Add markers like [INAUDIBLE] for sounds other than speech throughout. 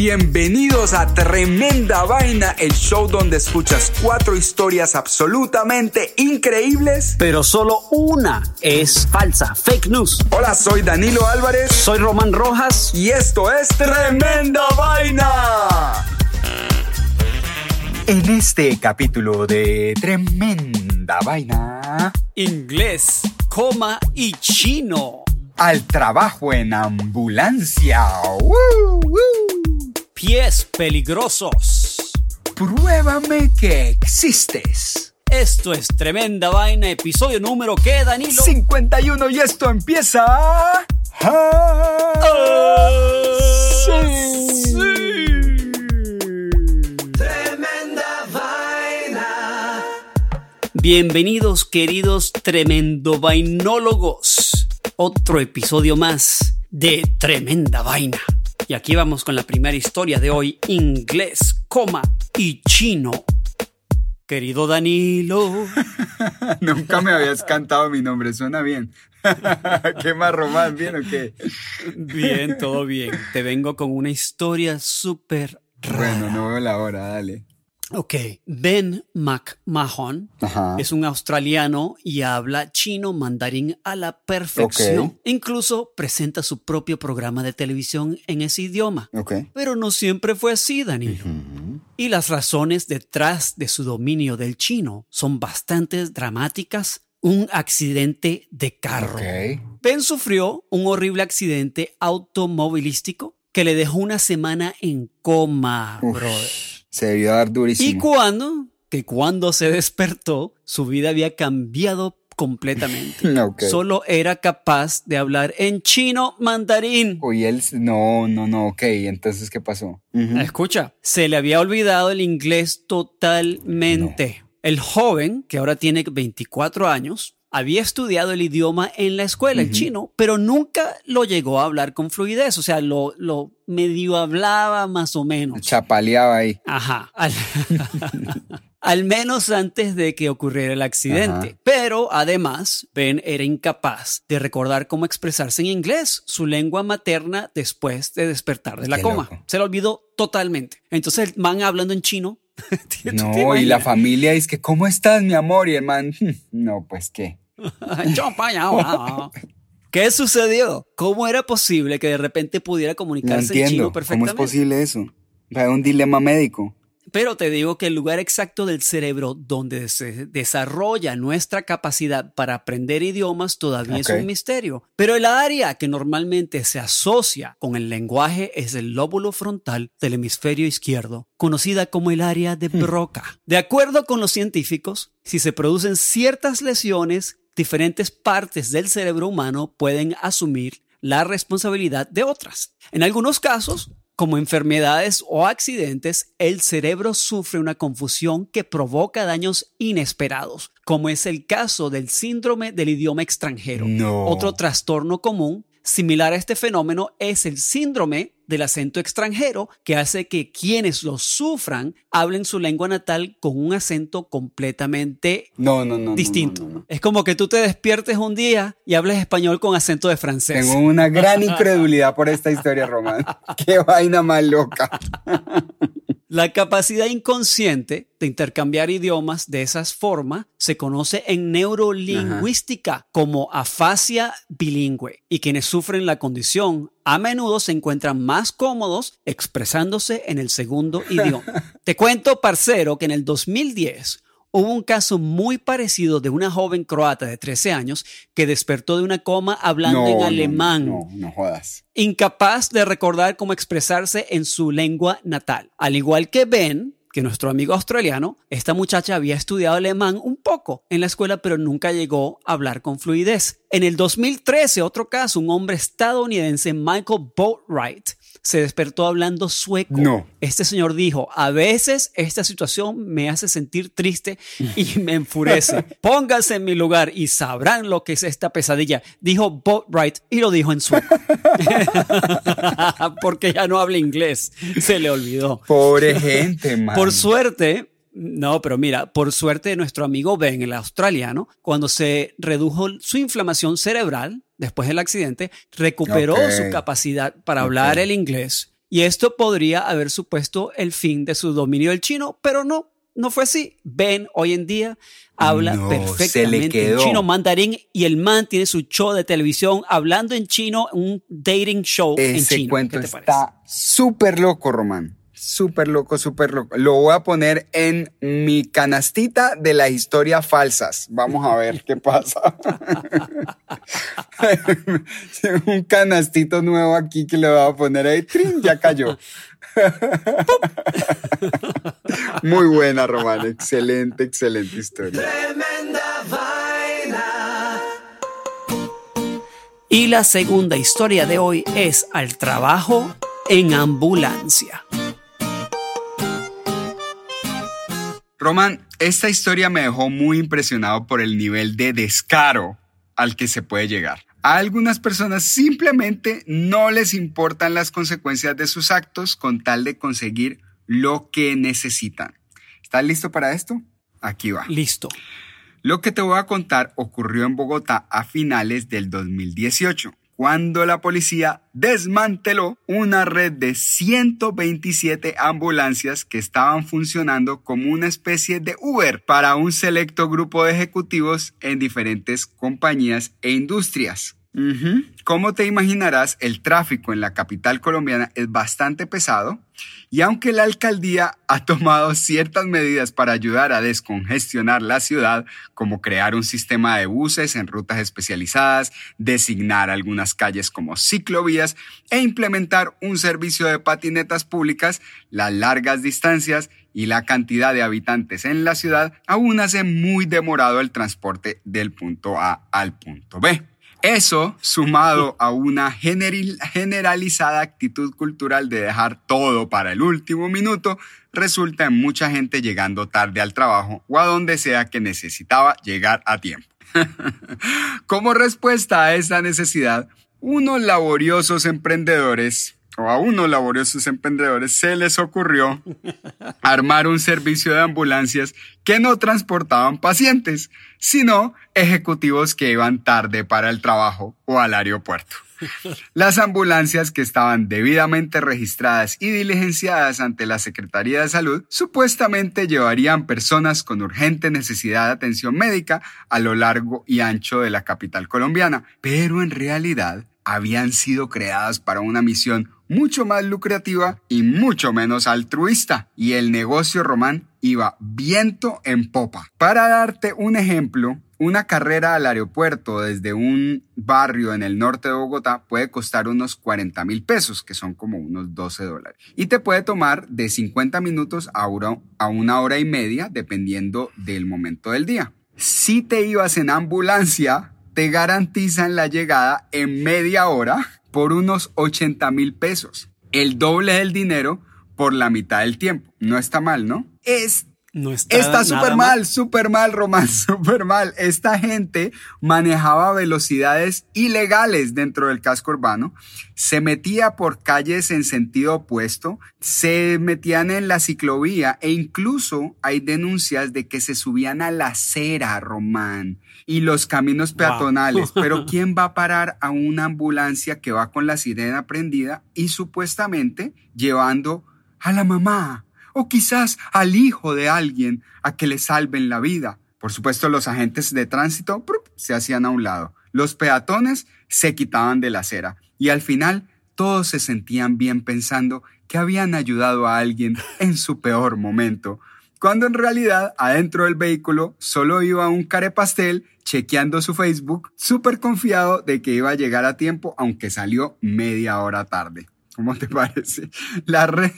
Bienvenidos a Tremenda Vaina, el show donde escuchas cuatro historias absolutamente increíbles. pero solo una es falsa, fake news. Hola, soy Danilo Álvarez Soy Román Rojas. y esto es Tremenda Vaina. En este capítulo de Tremenda Vaina, Inglés, coma y chino. al trabajo en ambulancia. ¡Woo, woo! Pies peligrosos. Pruébame que existes. Esto es Tremenda Vaina, episodio número que, Danilo. 51 y esto empieza. Tremenda vaina. Bienvenidos, queridos tremendo vainólogos. Otro episodio más de Tremenda Vaina. Y aquí vamos con la primera historia de hoy, inglés, coma y chino. Querido Danilo. [LAUGHS] Nunca me habías cantado mi nombre, suena bien. [LAUGHS] ¿Qué más, Román? ¿Bien o qué? Bien, todo bien. Te vengo con una historia súper Bueno, no veo la hora, dale. Ok, Ben McMahon Ajá. es un australiano y habla chino mandarín a la perfección. Incluso presenta su propio programa de televisión en ese idioma. Ok. Pero no siempre fue así, Danilo. Y las razones detrás de su dominio del chino son bastante dramáticas. Un accidente de carro. Ok. Ben sufrió un horrible accidente automovilístico que le dejó una semana en coma, Uf, brother. Se debió dar Y durísimo. cuando, que cuando se despertó, su vida había cambiado completamente. [LAUGHS] Ok. Solo era capaz de hablar en chino mandarín. Uy, él. No, no, no, ok. Entonces, ¿qué pasó? Escucha, se le había olvidado el inglés totalmente. El joven, que ahora tiene 24 años, había estudiado el idioma en la escuela, el chino, pero nunca lo llegó a hablar con fluidez. O sea, lo, lo medio hablaba más o menos. Chapaleaba ahí. Ajá. Al, [LAUGHS] al menos antes de que ocurriera el accidente. Ajá. Pero además, Ben era incapaz de recordar cómo expresarse en inglés, su lengua materna, después de despertar de la Qué coma. loco. Se lo olvidó totalmente. Entonces el man hablando en chino. [LAUGHS] ¿tú te No, y la familia dice que, ¿cómo estás, mi amor? Y el man, "Hmm, no, pues qué. [LAUGHS] [LAUGHS] ¿Qué sucedió? ¿Cómo era posible que de repente pudiera No comunicarse en chino entiendo. ¿Cómo es perfectamente? posible eso? Hay un dilema médico. Pero te digo que el lugar exacto del cerebro donde se desarrolla nuestra capacidad para aprender idiomas todavía es un misterio. Pero el área que normalmente se asocia con el lenguaje es el lóbulo frontal del hemisferio izquierdo, conocida como el área de Broca. De acuerdo con los científicos, si se producen ciertas lesiones, diferentes partes del cerebro humano pueden asumir la responsabilidad de otras. En algunos casos, como enfermedades o accidentes, el cerebro sufre una confusión que provoca daños inesperados, como es el caso del síndrome del idioma extranjero. No. Otro trastorno común similar a este fenómeno es el síndrome del acento extranjero, que hace que quienes lo sufran hablen su lengua natal con un acento completamente No, no, no. distinto. Es como que tú te despiertes un día y hables español con acento de francés. Tengo una gran incredulidad por esta historia, Román. [LAUGHS] Qué vaina más loca. La capacidad inconsciente de intercambiar idiomas de esas formas se conoce en neurolingüística como afasia bilingüe y quienes sufren la condición a menudo se encuentran más cómodos expresándose en el segundo [LAUGHS] idioma. Te cuento, parcero, que en el 2010 hubo un caso muy parecido de una joven croata de 13 años que despertó de una coma hablando No, en no, alemán No, no jodas. incapaz de recordar cómo expresarse en su lengua natal. Al igual que Ben, que nuestro amigo australiano, esta muchacha había estudiado alemán un poco en la escuela, pero nunca llegó a hablar con fluidez. En el 2013, otro caso, un hombre estadounidense, Michael Boatwright, se despertó hablando sueco. No. Este señor dijo, a veces esta situación me hace sentir triste y [LAUGHS] me enfurece. Pónganse en mi lugar y sabrán lo que es esta pesadilla, dijo Boatwright y lo dijo en sueco. [LAUGHS] [LAUGHS] Porque ya no habla inglés, se le olvidó. Pobre gente, man. Por suerte, no, pero mira, por suerte nuestro amigo Ben, el australiano, cuando se redujo su inflamación cerebral después del accidente, recuperó su capacidad para hablar el inglés. Y esto podría haber supuesto el fin de su dominio del chino, pero no, no fue así. Ben hoy en día habla No, perfectamente en chino mandarín y el man tiene su show de televisión hablando en chino, un dating show en Ese chino. cuento ¿Qué te parece? está súper loco, Román. Súper loco, súper loco. Lo voy a poner en mi canastita de las historias falsas. Vamos a ver qué pasa. [LAUGHS] Un canastito nuevo aquí que le voy a poner ahí. ¡Trin! Ya cayó. [LAUGHS] Muy buena, Román. Excelente, excelente historia. Tremenda vaina. Y la segunda historia de hoy es al trabajo en ambulancia. Román, esta historia me dejó muy impresionado por el nivel de descaro al que se puede llegar. A algunas personas simplemente no les importan las consecuencias de sus actos con tal de conseguir lo que necesitan. ¿Estás listo para esto? Aquí va. Listo. Lo que te voy a contar ocurrió en Bogotá a finales del 2018, cuando la policía desmanteló una red de 127 ambulancias que estaban funcionando como una especie de Uber para un selecto grupo de ejecutivos en diferentes compañías e industrias. Ujú. Como te imaginarás, el tráfico en la capital colombiana es bastante pesado y aunque la alcaldía ha tomado ciertas medidas para ayudar a descongestionar la ciudad, como crear un sistema de buses en rutas especializadas, designar algunas calles como ciclovías e implementar un servicio de patinetas públicas, las largas distancias y la cantidad de habitantes en la ciudad aún hace muy demorado el transporte del punto A al punto B. Eso, sumado a una generalizada actitud cultural de dejar todo para el último minuto, resulta en mucha gente llegando tarde al trabajo o a donde sea que necesitaba llegar a tiempo. [LAUGHS] Como respuesta a esta necesidad, unos laboriosos emprendedores, o a unos laboriosos emprendedores, se les ocurrió armar un servicio de ambulancias que no transportaban pacientes, sino ejecutivos que iban tarde para el trabajo o al aeropuerto. Las ambulancias que estaban debidamente registradas y diligenciadas ante la Secretaría de Salud supuestamente llevarían personas con urgente necesidad de atención médica a lo largo y ancho de la capital colombiana, pero en realidad habían sido creadas para una misión mucho más lucrativa y mucho menos altruista, y el negocio román iba viento en popa. Para darte un ejemplo, una carrera al aeropuerto desde un barrio en el norte de Bogotá puede costar unos 40 mil pesos, que son como unos 12 dólares. Y te puede tomar de 50 minutos a una, hora y media, dependiendo del momento del día. Si te ibas en ambulancia, te garantizan la llegada en media hora por unos 80 mil pesos. El doble del dinero por la mitad del tiempo. No está mal, ¿no? Es No está, Está súper mal, súper mal, Román, [LAUGHS] súper mal. Esta gente manejaba velocidades ilegales dentro del casco urbano, se metía por calles en sentido opuesto, se metían en la ciclovía e incluso hay denuncias de que se subían a la acera, Román, y los caminos Wow. peatonales. Pero [LAUGHS] ¿quién va a parar a una ambulancia que va con la sirena prendida y supuestamente llevando a la mamá? o quizás al hijo de alguien a que le salven la vida. Por supuesto, los agentes de tránsito se hacían a un lado. Los peatones se quitaban de la acera y al final todos se sentían bien pensando que habían ayudado a alguien en su peor momento, cuando en realidad adentro del vehículo solo iba un carepastel chequeando su Facebook, súper confiado de que iba a llegar a tiempo, aunque salió media hora tarde. ¿Cómo te [LAUGHS] parece? La red,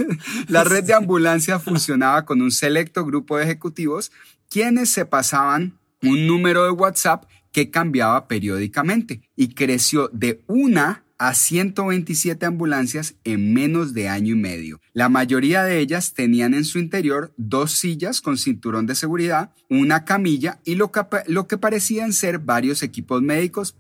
la red de ambulancia funcionaba con un selecto grupo de ejecutivos quienes se pasaban un número de WhatsApp que cambiaba periódicamente y creció de una a 127 ambulancias en menos de año y medio. La mayoría de ellas tenían en su interior dos sillas con cinturón de seguridad, una camilla y lo que, lo que parecían ser varios equipos médicos,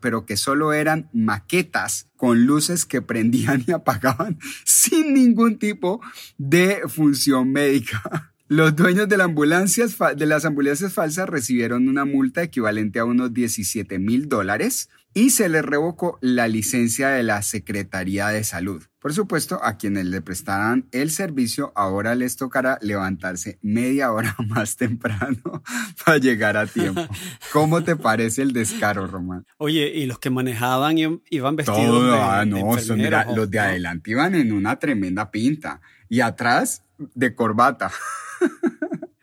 pero que solo eran maquetas con luces que prendían [LAUGHS] y apagaban sin ningún tipo de función médica. Los dueños de, de las ambulancias falsas recibieron una multa equivalente a unos 17 mil dólares y se les revocó la licencia de la Secretaría de Salud. Por supuesto, a quienes le prestaran el servicio ahora les tocará levantarse media hora [LAUGHS] más temprano [LAUGHS] para llegar a tiempo. [LAUGHS] ¿Cómo te parece el descaro, Román? Oye, y los que manejaban iban vestidos Todo, de, ah, no, los de adelante iban en una tremenda pinta y atrás de corbata.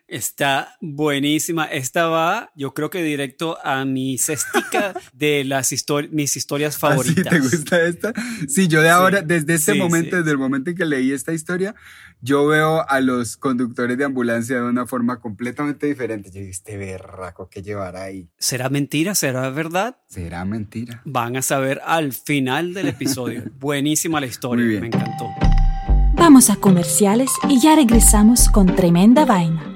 Está buenísima. Esta va, yo creo que directo a mi cestica [LAUGHS] de las mis historias ¿Ah, favoritas. ¿Te gusta esta? Sí, yo de ahora, desde este momento, desde el momento en que leí esta historia, yo veo a los conductores de ambulancia de una forma completamente diferente. Yo dije, este berraco que llevará ahí. ¿Será mentira? ¿Será verdad? ¿Será mentira? Van a saber al final del episodio. [LAUGHS] Buenísima la historia, me encantó. Vamos a comerciales y ya regresamos con Tremenda Vaina.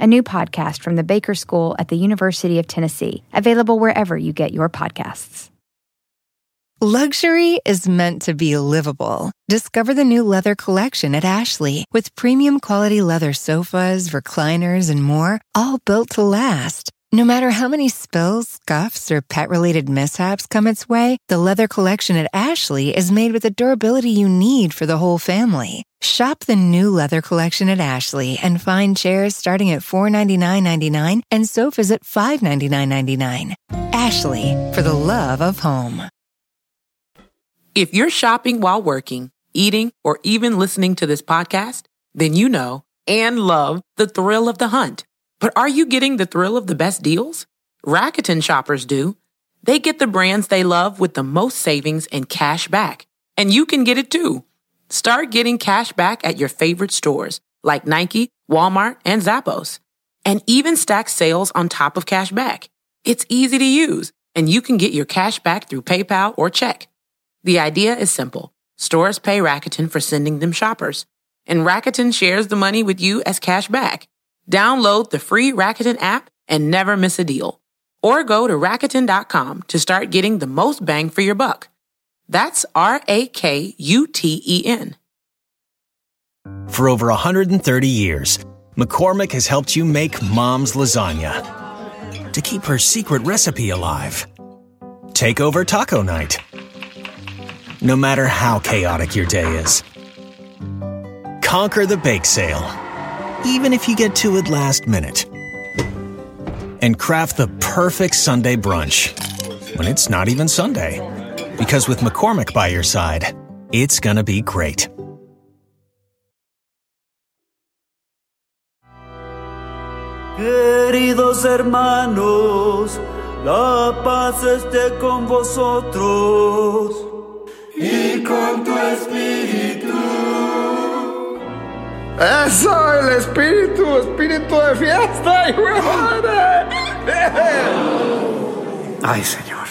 a new podcast from the Baker School at the University of Tennessee, available wherever you get your podcasts. Luxury is meant to be livable. Discover the new leather collection at Ashley with premium quality leather sofas, recliners, and more, all built to last. No matter how many spills, scuffs, or pet related mishaps come its way, the leather collection at Ashley is made with the durability you need for the whole family. Shop the new leather collection at Ashley and find chairs starting at $499.99 and sofas at $599.99. Ashley, for the love of home. If you're shopping while working, eating, or even listening to this podcast, then you know and love the thrill of the hunt but are you getting the thrill of the best deals? Rakuten shoppers do. They get the brands they love with the most savings and cash back. And you can get it too. Start getting cash back at your favorite stores like Nike, Walmart, and Zappos. And even stack sales on top of cash back. It's easy to use, and you can get your cash back through PayPal or check. The idea is simple. Stores pay Rakuten for sending them shoppers, and Rakuten shares the money with you as cash back. Download the free Rakuten app and never miss a deal. Or go to Rakuten.com to start getting the most bang for your buck. That's R A K U T E N. For over 130 years, McCormick has helped you make mom's lasagna to keep her secret recipe alive. Take over taco night. No matter how chaotic your day is, conquer the bake sale even if you get to it last minute. And craft the perfect Sunday brunch when it's not even Sunday. Because with McCormick by your side, it's gonna be great. Queridos hermanos, la paz esté con vosotros y con tu espíritu. Eso, el espíritu, espíritu de fiesta, y madre. Ay, Señor.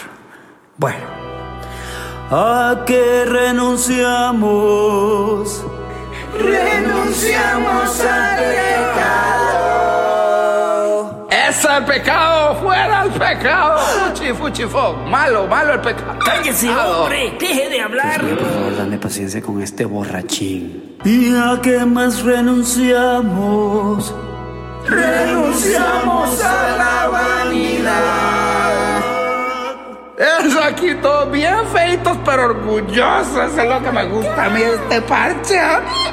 Bueno. ¿A qué renunciamos? renunciamos al ¡Eso es pecado! ¡Fuera el pecado! Fuchi, fuchi, fo. Malo, malo el pecado. ¡Cállese, hombre! ¡Deje de hablar! Por favor, dame paciencia con este borrachín. ¿Y a qué más renunciamos? Renunciamos a la vanidad. Es aquí todos bien feitos, pero orgullosos. Eso es lo que me gusta a mí este parche.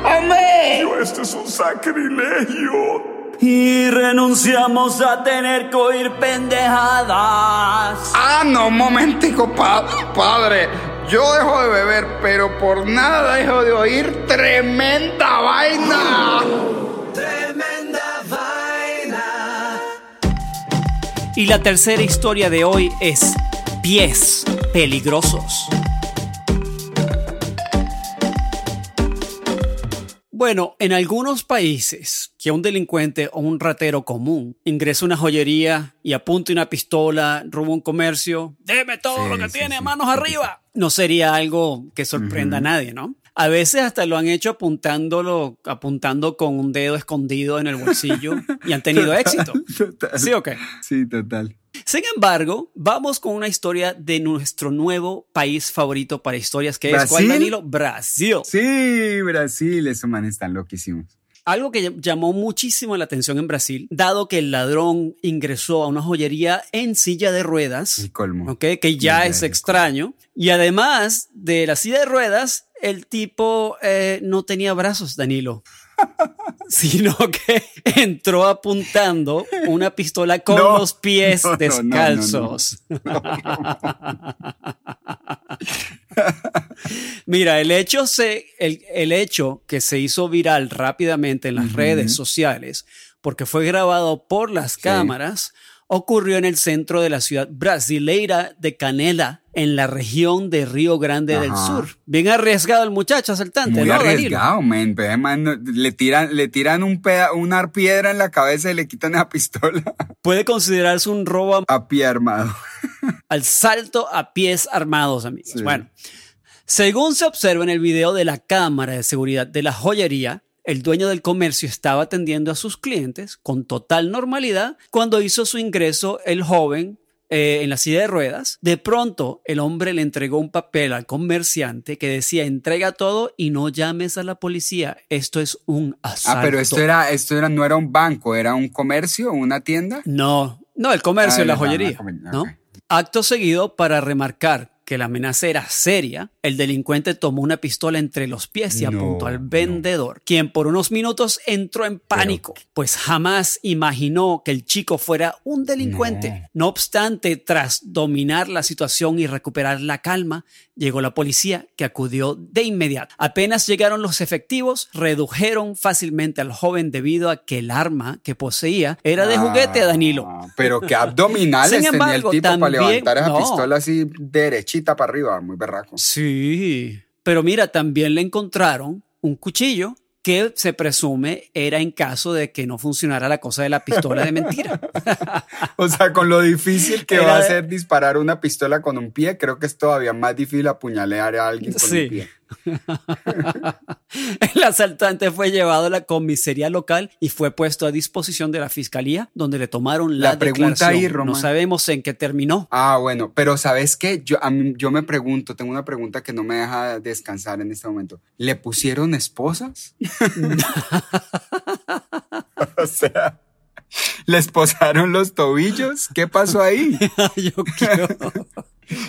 ¡Hombre! Esto es un sacrilegio. Y renunciamos a tener que oír pendejadas. Ah, no, un momentico, pa- padre. Yo dejo de beber, pero por nada dejo de oír tremenda vaina. Tremenda vaina. Y la tercera historia de hoy es pies peligrosos. Bueno, en algunos países que un delincuente o un ratero común ingresa a una joyería y apunta una pistola, roba un comercio, déme todo Sí, lo que sí, tiene, sí. manos arriba, no sería algo que sorprenda a nadie, ¿no? A veces hasta lo han hecho apuntándolo, apuntando con un dedo escondido en el bolsillo y han tenido éxito. Total. ¿Sí o qué? Sí, total. Sin embargo, vamos con una historia de nuestro nuevo país favorito para historias, que es ¿cuál. Danilo? Brasil. Sí, Brasil, esos manes están loquísimos. Algo que llamó muchísimo la atención en Brasil, dado que el ladrón ingresó a una joyería en silla de ruedas, El colmo. ¿ok? que ya es extraño, y además de la silla de ruedas, el tipo eh, no tenía brazos, Danilo. [LAUGHS] sino que [LAUGHS] entró apuntando una pistola con No, los pies no, no, descalzos. [LAUGHS] Mira, el hecho, se, el, el hecho que se hizo viral rápidamente en las redes sociales, porque fue grabado por las cámaras, ocurrió en el centro de la ciudad brasileira de Canela, en la región de Río Grande del. Sur. Bien arriesgado el muchacho asaltante, Muy arriesgado, men. No- le tiran, le tiran un peda- una piedra en la cabeza y le quitan la [LAUGHS] pistola Puede considerarse un robo a- a pie armado. [LAUGHS] al salto a pies armados, amigos. Sí. Bueno, según se observa en el video de la cámara de seguridad de la joyería, el dueño del comercio estaba atendiendo a sus clientes con total normalidad cuando hizo su ingreso el joven eh, en la silla de ruedas. De pronto, el hombre le entregó un papel al comerciante que decía entrega todo y no llames a la policía. Esto es un asalto. Ah, pero esto era, esto era, no era un banco, era un comercio, una tienda. No, no, el comercio Ah, la joyería. ¿no? Acto seguido, para remarcar que la amenaza era seria, el delincuente tomó una pistola entre los pies y No, apuntó al vendedor, quien por unos minutos entró en pánico, pues jamás imaginó que el chico fuera un delincuente. No. obstante, tras dominar la situación y recuperar la calma, llegó la policía que acudió de inmediato. Apenas llegaron los efectivos, redujeron fácilmente al joven debido a que el arma que poseía era de juguete, Danilo. Ah, Pero que abdominales [LAUGHS] Sin tenía embargo, el tipo para también- levantar esa no. pistola así derechita para arriba, muy berraco. Sí, pero mira, también le encontraron un cuchillo que se presume era en caso de que no funcionara la cosa de la pistola de mentira. [LAUGHS] O sea, con lo difícil que Era va a ser disparar una pistola con un pie, creo que es todavía más difícil apuñalear a alguien con Sí. un pie. [LAUGHS] El asaltante fue llevado a la comisaría local y fue puesto a disposición de la fiscalía, donde le tomaron la, La pregunta ahí. Román. No sabemos en qué terminó. Ah, bueno, pero ¿sabes qué? Yo, a mí- yo me pregunto, tengo una pregunta que no me deja descansar en este momento. ¿Le pusieron esposas? [LAUGHS] o sea, ¿le esposaron los tobillos? ¿Qué pasó ahí? [LAUGHS] yo, creo,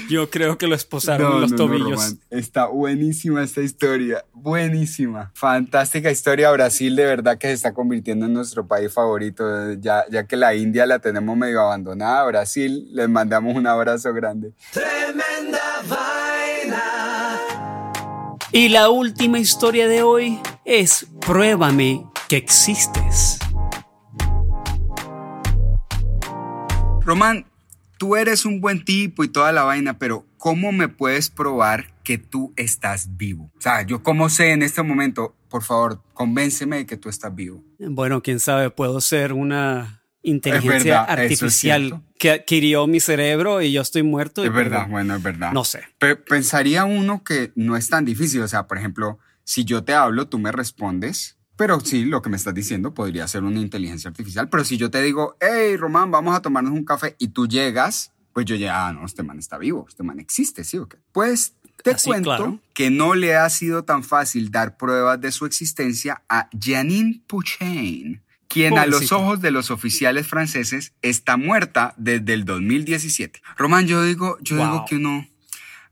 yo creo que lo esposaron No, los no, no, tobillos. Román. Está buenísima esta historia, buenísima. Fantástica historia. Brasil de verdad que se está convirtiendo en nuestro país favorito. Ya, ya que la India la tenemos medio abandonada, Brasil, les mandamos un abrazo grande. Tremenda vaina. Y la última historia de hoy es Pruébame que existes. Román, tú eres un buen tipo y toda la vaina, pero ¿cómo me puedes probar que tú estás vivo? O sea, yo cómo sé en este momento, por favor, convénceme de que tú estás vivo. Bueno, quién sabe, puedo ser una inteligencia Es verdad, es artificial cierto. que adquirió mi cerebro y yo estoy muerto. y Es verdad, bueno, es verdad. No sé. Pe- pensaría uno que no es tan difícil, o sea, por ejemplo, Si yo te hablo, tú me respondes. Pero sí, lo que me estás diciendo podría ser una inteligencia artificial. Pero si yo te digo, hey, Román, vamos a tomarnos un café y tú llegas, pues yo ya, ah, no, este man está vivo, este man existe, ¿sí o qué? Pues te Así, cuento claro. que no le ha sido tan fácil dar pruebas de su existencia a Janine Puchain, quien a los ojos de los oficiales franceses está muerta desde el 2017. Román, yo digo, yo digo que uno,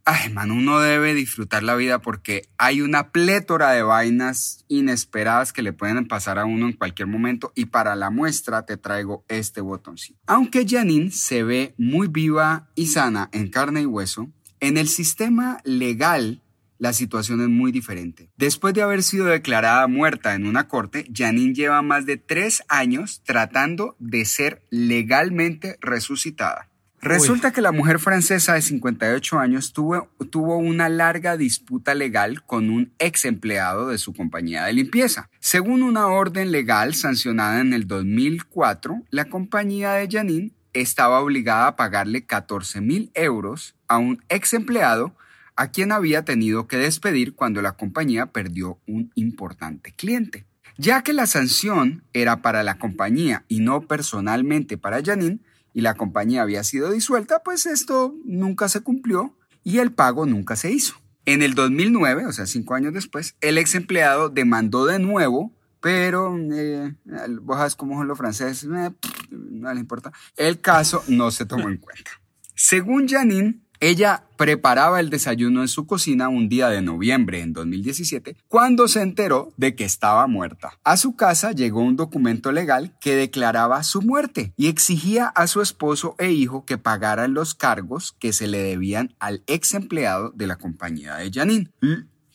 ay, man, uno debe disfrutar la vida porque hay una plétora de vainas inesperadas que le pueden pasar a uno en cualquier momento y para la muestra te traigo este botoncito. Aunque Janine se ve muy viva y sana en carne y hueso, en el sistema legal la situación es muy diferente. Después de haber sido declarada muerta en una corte, Janine lleva más de tres años tratando de ser legalmente resucitada. Resulta que la mujer francesa de 58 años tuvo, tuvo una larga disputa legal con un ex empleado de su compañía de limpieza. Según una orden legal sancionada en el 2004, la compañía de Janine estaba obligada a pagarle 14 mil euros a un ex empleado a quien había tenido que despedir cuando la compañía perdió un importante cliente. Ya que la sanción era para la compañía y no personalmente para Janine, y la compañía había sido disuelta, pues esto nunca se cumplió y el pago nunca se hizo. En el 2009, o sea, cinco años después, el ex empleado demandó de nuevo, pero eh, vos sabes cómo son los franceses, eh, no les importa. El caso no se tomó en cuenta. Según Janine, ella preparaba el desayuno en su cocina un día de noviembre en 2017 cuando se enteró de que estaba muerta. A su casa llegó un documento legal que declaraba su muerte y exigía a su esposo e hijo que pagaran los cargos que se le debían al ex empleado de la compañía de Janine.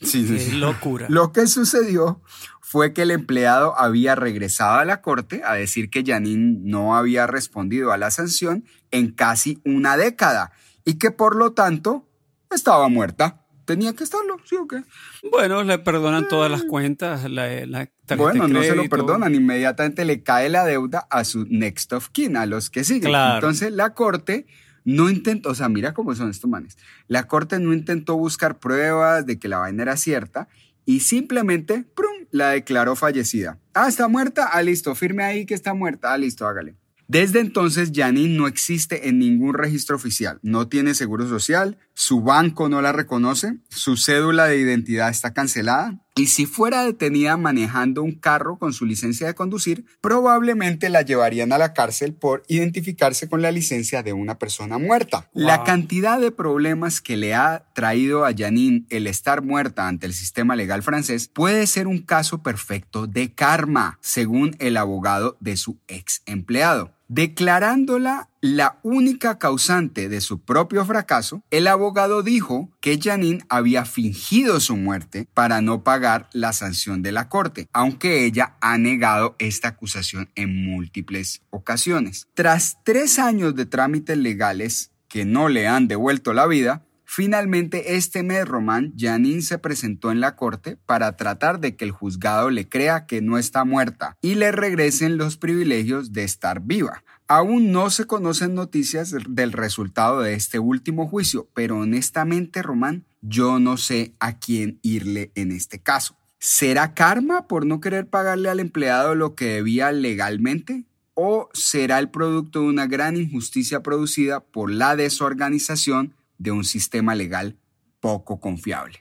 Sí, sí, sí. locura. Lo que sucedió fue que el empleado había regresado a la corte a decir que Janine no había respondido a la sanción en casi una década y que por lo tanto estaba muerta. Tenía que estarlo, ¿sí o qué? Bueno, le perdonan todas las cuentas, la, la tarjeta Bueno, no se lo perdonan, inmediatamente le cae la deuda a su next of kin, a los que siguen. Claro. Entonces la corte no intentó, o sea, mira cómo son estos manes. La corte no intentó buscar pruebas de que la vaina era cierta y simplemente, ¡prum!, la declaró fallecida. Ah, está muerta, ah, listo, firme ahí que está muerta, ah, listo, hágale. Desde entonces, Janine no existe en ningún registro oficial. No tiene seguro social, su banco no la reconoce, su cédula de identidad está cancelada. Y si fuera detenida manejando un carro con su licencia de conducir, probablemente la llevarían a la cárcel por identificarse con la licencia de una persona muerta. La cantidad de problemas que le ha traído a Janine el estar muerta ante el sistema legal francés puede ser un caso perfecto de karma, según el abogado de su ex empleado. Declarándola la única causante de su propio fracaso, el abogado dijo que Janine había fingido su muerte para no pagar la sanción de la corte, aunque ella ha negado esta acusación en múltiples ocasiones. Tras tres años de trámites legales que no le han devuelto la vida, Finalmente, este mes, Román, Janine se presentó en la corte para tratar de que el juzgado le crea que no está muerta y le regresen los privilegios de estar viva. Aún no se conocen noticias del resultado de este último juicio, pero honestamente, Román, yo no sé a quién irle en este caso. ¿Será karma por no querer pagarle al empleado lo que debía legalmente? ¿O será el producto de una gran injusticia producida por la desorganización de un sistema legal poco confiable?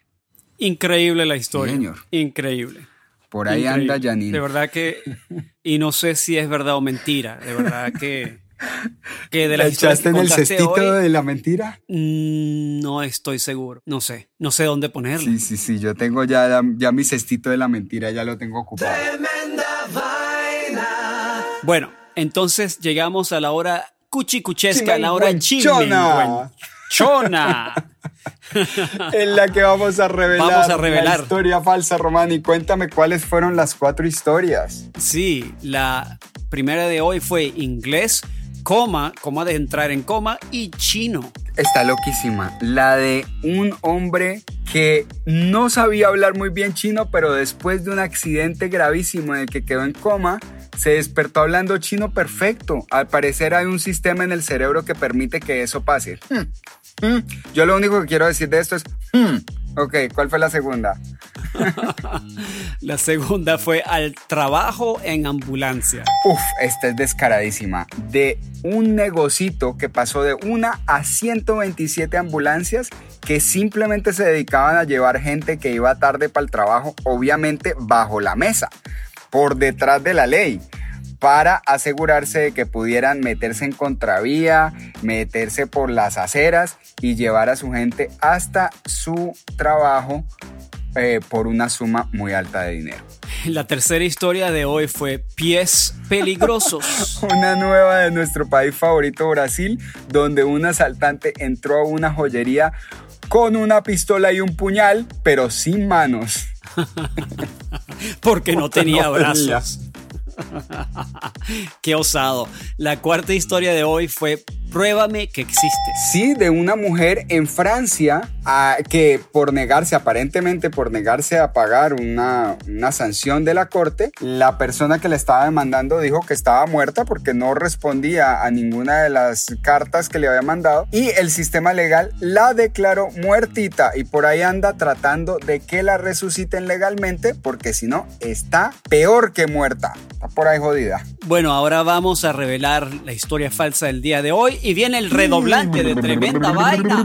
Increíble la historia. Sí, señor. Increíble. Por ahí Increíble. anda Janine. De verdad que. Y no sé si es verdad o mentira. De verdad que. Que de ¿La echaste que en el cestito hoy, de la mentira? mm, No estoy seguro. No sé. No sé dónde ponerlo. Sí, sí, sí. Yo tengo ya, ya mi cestito de la mentira, ya lo tengo ocupado. Bueno, entonces llegamos a la hora cuchicuchesca, la hora Chimenguenchona. Chimenguenchona. [LAUGHS] en la que vamos a revelar, Vamos a revelar. la historia falsa, Román. Y cuéntame cuáles fueron las cuatro historias. Sí, la primera de hoy fue inglés, coma, coma de entrar en coma y chino. Está loquísima. La de un hombre que no sabía hablar muy bien chino, pero después de un accidente gravísimo en el que quedó en coma, se despertó hablando chino perfecto. Al parecer hay un sistema en el cerebro que permite que eso pase. Hmm. Hmm. Yo lo único que quiero decir de esto es, hmm. ok, ¿cuál fue la segunda? [LAUGHS] La segunda fue al trabajo en ambulancia. Uf, esta es descaradísima. De un negocito que pasó de una a 127 ambulancias que simplemente se dedicaban a llevar gente que iba tarde para el trabajo, obviamente bajo la mesa, por detrás de la ley para asegurarse de que pudieran meterse en contravía, meterse por las aceras y llevar a su gente hasta su trabajo eh, por una suma muy alta de dinero. [LAUGHS] La tercera historia de hoy fue pies peligrosos. [LAUGHS] una nueva de nuestro país favorito, Brasil, donde un asaltante entró a una joyería con una pistola y un puñal, pero sin manos. [LAUGHS] Porque no tenía brazos. Qué osado. La cuarta historia de hoy fue Pruébame que existe. Sí, de una mujer en Francia a, que por negarse, aparentemente por negarse a pagar una, una sanción de la corte, la persona que le estaba demandando dijo que estaba muerta porque no respondía a ninguna de las cartas que le había mandado y el sistema legal la declaró muertita y por ahí anda tratando de que la resuciten legalmente porque si no está peor que muerta. Está por ahí jodida. Bueno, ahora vamos a revelar la historia falsa del día de hoy y viene el redoblante de tremenda vaina.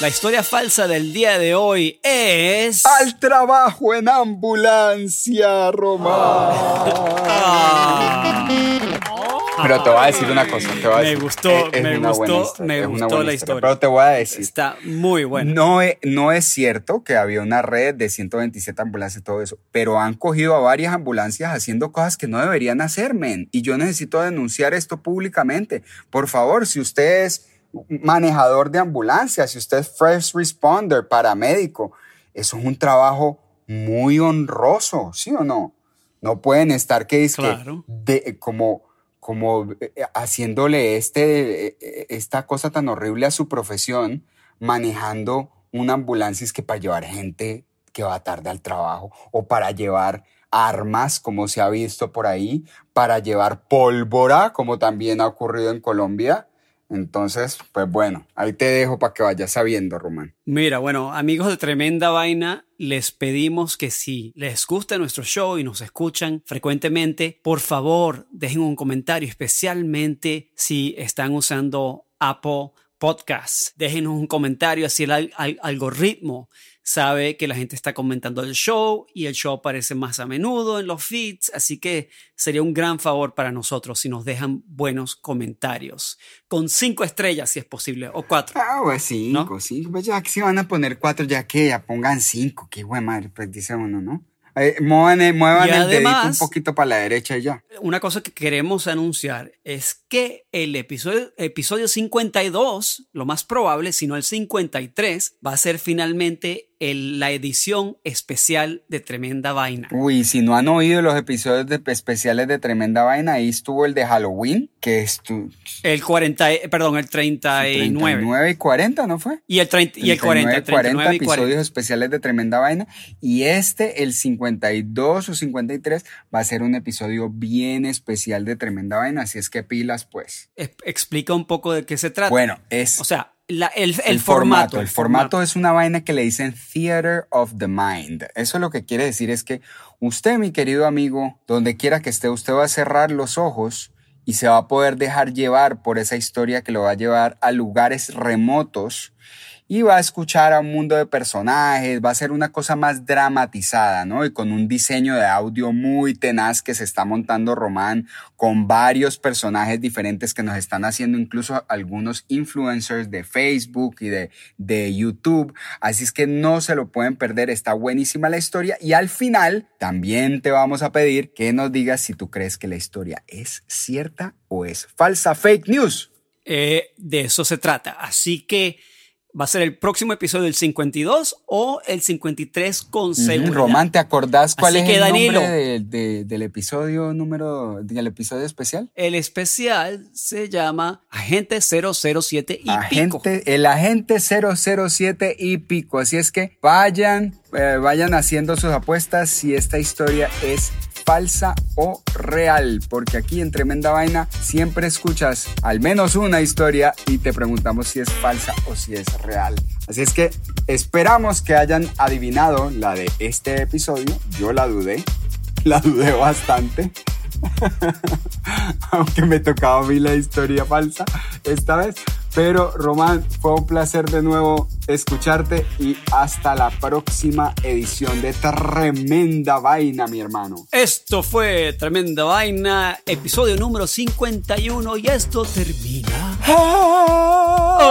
La historia falsa del día de hoy es... Al trabajo en ambulancia, Román. Pero te voy a decir una cosa. Te voy a me decir, gustó, es- me gustó, historia, me es una gustó la historia. Pero te voy a decir. Está muy buena. No es, no es cierto que había una red de 127 ambulancias y todo eso, pero han cogido a varias ambulancias haciendo cosas que no deberían hacer, men. Y yo necesito denunciar esto públicamente. Por favor, si usted es manejador de ambulancia, si usted es first responder, paramédico, eso es un trabajo muy honroso, ¿sí o no? No pueden estar que es que Claro. de, como, como eh, haciéndole este, eh, eh, esta cosa tan horrible a su profesión, manejando una ambulancia es que para llevar gente que va tarde al trabajo o para llevar armas, como se ha visto por ahí, para llevar pólvora, como también ha ocurrido en Colombia. Entonces, pues bueno, ahí te dejo para que vayas sabiendo, Román. Mira, bueno, amigos de Tremenda Vaina, les pedimos que si les gusta nuestro show y nos escuchan frecuentemente, por favor dejen un comentario, especialmente si están usando Apple Podcasts. Déjenos un comentario, así el al- al- algoritmo sabe que la gente está comentando el show y el show aparece más a menudo en los feeds, así que sería un gran favor para nosotros si nos dejan buenos comentarios, con cinco estrellas si es posible, o cuatro. Ah, pues cinco, cinco. Pues ya que si van a poner cuatro, ya que ya pongan cinco. Qué güey madre, pues dice uno, ¿no? Eh, muevan el, muevan Y el dedito un poquito para la derecha y ya. Una cosa que queremos anunciar es que el episodio, episodio 52, lo más probable, si no el 53, va a ser finalmente el- la edición especial de Tremenda Vaina. Uy, si no han oído los episodios de, especiales de Tremenda Vaina, ahí estuvo el de Halloween, que es tu El 40, eh, perdón, el 39. 39 y 40, ¿no fue? Y el, 30, y el 40, 39, 39 y 40. episodios especiales de Tremenda Vaina. Y este, el 52 o 53, va a ser un episodio bien especial de Tremenda Vaina. Así es que pilas, pues. Es- Explica un poco de qué se trata. Bueno, es. O sea, la- el, el formato. El formato es una vaina que le dicen Theater of the Mind. Eso lo que quiere decir es que usted, mi querido amigo, donde quiera que esté, usted va a cerrar los ojos y se va a poder dejar llevar por esa historia que lo va a llevar a lugares remotos y va a escuchar a un mundo de personajes, va a ser una cosa más dramatizada, ¿no? Y con un diseño de audio muy tenaz que se está montando Román, con varios personajes diferentes que nos están haciendo incluso algunos influencers de Facebook y de, de YouTube. Así es que no se lo pueden perder, está buenísima la historia. Y al final también te vamos a pedir que nos digas si tú crees que la historia es cierta o es falsa, fake news. Eh, de eso se trata. Así que va a ser el próximo episodio del 52 o el 53 con seguridad. Román, ¿te acordás cuál Así es que, el Danilo, nombre de- de- del episodio número, del episodio especial? El especial se llama Agente 007 y pico. Agente, el agente 007 y pico. Así es que vayan, eh, vayan haciendo sus apuestas si esta historia es falsa o real, porque aquí en Tremenda Vaina siempre escuchas al menos una historia y te preguntamos si es falsa o si es real. Así es que esperamos que hayan adivinado la de este episodio. Yo la dudé, [LAUGHS] la dudé bastante. [LAUGHS] Aunque me tocaba a mí la historia falsa esta vez. Pero Román, fue un placer de nuevo escucharte y hasta la próxima edición de Tremenda Vaina, mi hermano. Esto fue Tremenda Vaina, episodio número 51 y esto termina. ¡Ah!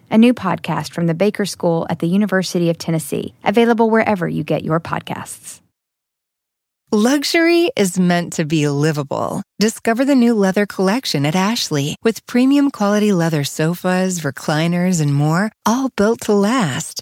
a new podcast from the Baker School at the University of Tennessee, available wherever you get your podcasts. Luxury is meant to be livable. Discover the new leather collection at Ashley with premium quality leather sofas, recliners, and more, all built to last.